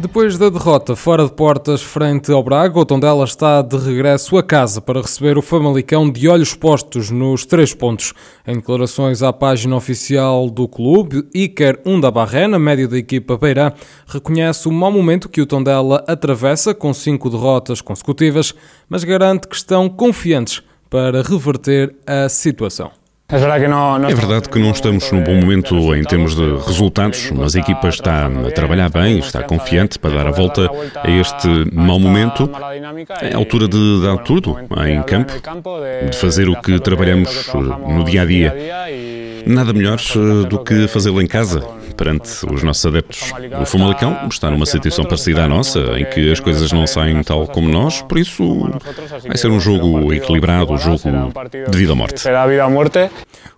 Depois da derrota fora de portas frente ao Braga, o Tondela está de regresso a casa para receber o Famalicão de olhos postos nos três pontos. Em declarações à página oficial do clube, Iker Undabarrena, médio da equipa Beirã, reconhece o mau momento que o Tondela atravessa com cinco derrotas consecutivas, mas garante que estão confiantes para reverter a situação. É verdade que não estamos num bom momento em termos de resultados, mas a equipa está a trabalhar bem, está confiante para dar a volta a este mau momento. É a altura de dar tudo em campo, de fazer o que trabalhamos no dia a dia. Nada melhor do que fazê-lo em casa, perante os nossos adeptos. O Famalicão está numa situação parecida à nossa, em que as coisas não saem tal como nós, por isso vai ser um jogo equilibrado, um jogo de vida ou morte.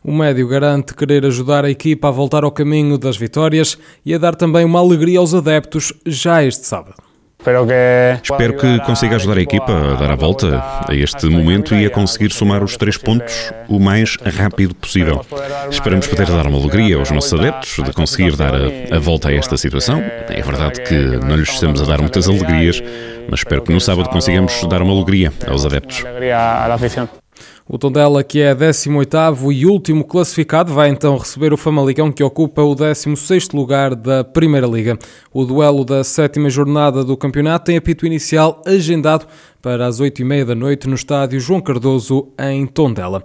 O médio garante querer ajudar a equipa a voltar ao caminho das vitórias e a dar também uma alegria aos adeptos já este sábado. Espero que consiga ajudar a equipa a dar a volta a este momento e a conseguir somar os três pontos o mais rápido possível. Esperamos poder dar uma alegria aos nossos adeptos de conseguir dar a, a volta a esta situação. É verdade que não lhes estamos a dar muitas alegrias, mas espero que no sábado consigamos dar uma alegria aos adeptos. O Tondela, que é 18º e último classificado, vai então receber o Famalicão, que ocupa o 16º lugar da Primeira Liga. O duelo da sétima jornada do campeonato tem apito inicial agendado para as 8h30 da noite no estádio João Cardoso, em Tondela.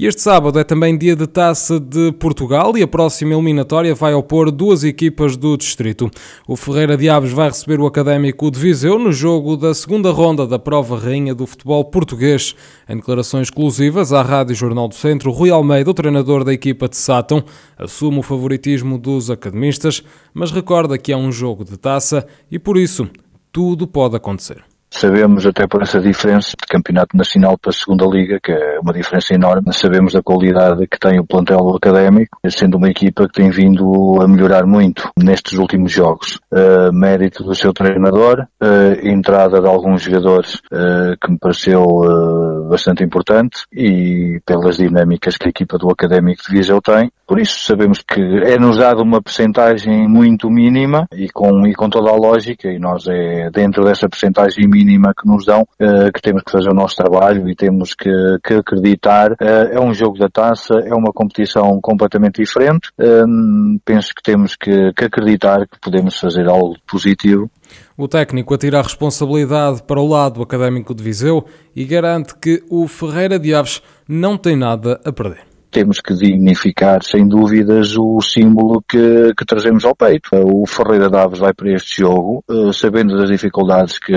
E este sábado é também dia de Taça de Portugal e a próxima eliminatória vai opor duas equipas do distrito. O Ferreira de Aves vai receber o Académico de Viseu no jogo da segunda ronda da prova rainha do futebol português. Em declarações exclusivas à Rádio Jornal do Centro, Rui Almeida, o treinador da equipa de Sátão, assume o favoritismo dos academistas, mas recorda que é um jogo de taça e por isso tudo pode acontecer. Sabemos até por essa diferença de campeonato nacional para a segunda liga, que é uma diferença enorme. Sabemos da qualidade que tem o plantel académico, sendo uma equipa que tem vindo a melhorar muito nestes últimos jogos. Uh, mérito do seu treinador, uh, entrada de alguns jogadores uh, que me pareceu bastante importante e pelas dinâmicas que a equipa do académico de Viseu tem. Por isso sabemos que é-nos dado uma percentagem muito mínima e com, e com toda a lógica e nós é dentro dessa percentagem mínima que nos dão, uh, que temos que fazer o nosso trabalho e temos que, que acreditar. Uh, é um jogo da taça, é uma competição completamente diferente. Uh, penso que temos que, que acreditar que podemos fazer algo positivo o técnico atira a responsabilidade para o lado académico de Viseu e garante que o Ferreira de Aves não tem nada a perder temos que dignificar, sem dúvidas, o símbolo que, que trazemos ao peito. O Ferreira Daves vai para este jogo, uh, sabendo das dificuldades que,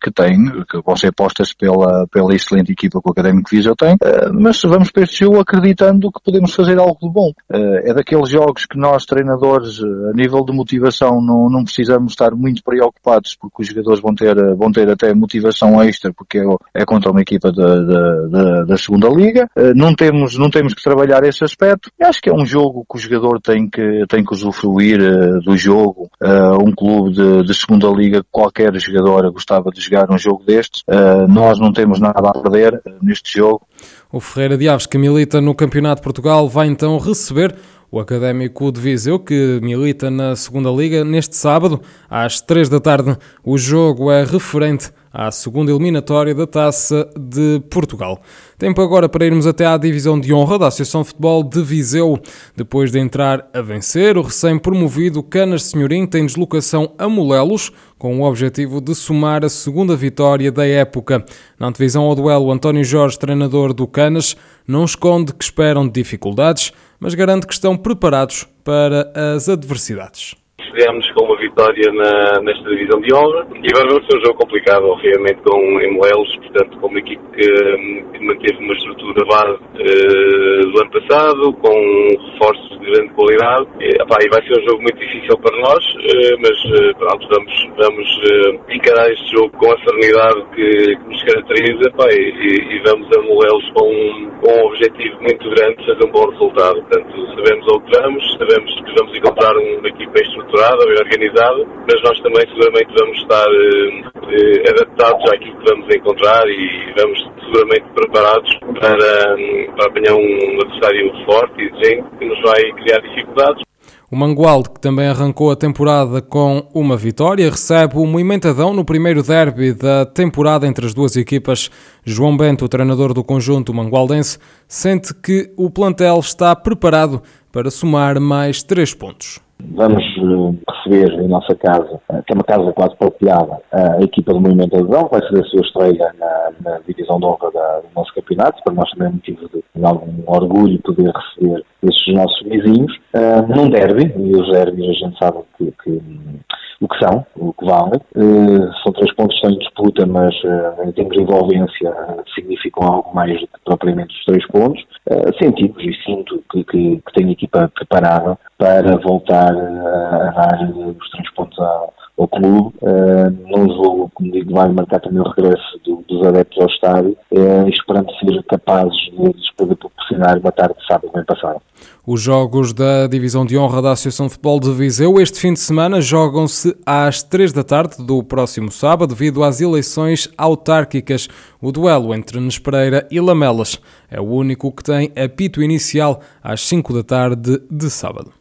que tem, que vão ser postas pela, pela excelente equipa que o Académico Viseu tem, uh, mas vamos para este jogo acreditando que podemos fazer algo de bom. Uh, é daqueles jogos que nós, treinadores, a nível de motivação, não, não precisamos estar muito preocupados, porque os jogadores vão ter, vão ter até motivação extra, porque é, é contra uma equipa da, da, da, da segunda liga. não temos, não temos que trabalhar esse aspecto. E acho que é um jogo que o jogador tem que, tem que usufruir uh, do jogo. Uh, um clube de, de, segunda liga, qualquer jogador gostava de jogar um jogo destes. Uh, nós não temos nada a perder neste jogo. O Ferreira de Aves, que milita no Campeonato de Portugal, vai então receber o Académico de Viseu, que milita na segunda liga, neste sábado, às três da tarde. O jogo é referente à segunda eliminatória da Taça de Portugal. Tempo agora para irmos até à divisão de honra da Associação Futebol de Viseu. Depois de entrar a vencer, o recém-promovido Canas Senhorim tem deslocação a Molelos, com o objetivo de somar a segunda vitória da época. Na divisão ao duelo, António Jorge, treinador do Canas, não esconde que esperam dificuldades, mas garante que estão preparados para as adversidades viemos com uma vitória na, nesta divisão de honra. E agora vamos ter um jogo complicado, obviamente, com Emuelos, portanto, com uma equipe que, que manteve uma estrutura base uh, do ano passado, com reforços de grande qualidade. E, epá, e vai ser um jogo muito difícil para nós, uh, mas uh, pronto, vamos, vamos encarar este jogo com a serenidade que, que nos caracteriza epá, e, e, vamos a Moelos com, com um objetivo muito grande de fazer um bom resultado. Portanto, sabemos ao que vamos, sabemos que vamos encontrar uma equipa estruturada bem organizada, mas nós também seguramente vamos estar eh, adaptados àquilo que vamos encontrar e vamos seguramente preparados para, para apanhar um adversário forte e exigente que nos vai criar dificuldades. O Mangualde, que também arrancou a temporada com uma vitória, recebe o Moimentadão no primeiro derby da temporada entre as duas equipas. João Bento, o treinador do conjunto mangualdense, sente que o plantel está preparado para somar mais três pontos. Vamos eh, receber em nossa casa, eh, que é uma casa quase partilhada, a equipa do Movimento Adesão, vai ser a sua estreia na, na divisão de honra da, do nosso campeonato, para nós também é motivo de, de algum orgulho poder receber esses nossos vizinhos, uh, num derby, e os derbys a gente sabe que, que o que são, o que valem. Uh, são três pontos que estão em disputa, mas uh, em termos de envolvência uh, significam algo mais do que propriamente os três pontos. Sentimos e sinto que, que, que tenho equipa preparada para voltar a dar os três pontos ao, ao clube, uh, num jogo, como digo, vai marcar também o regresso do, dos adeptos ao estádio, uh, esperando ser capazes de lhes poder proporcionar uma tarde de sábado bem. Os jogos da Divisão de Honra da Associação de Futebol de Viseu este fim de semana jogam-se às 3 da tarde do próximo sábado devido às eleições autárquicas. O duelo entre Nespereira e Lamelas é o único que tem apito inicial às 5 da tarde de sábado.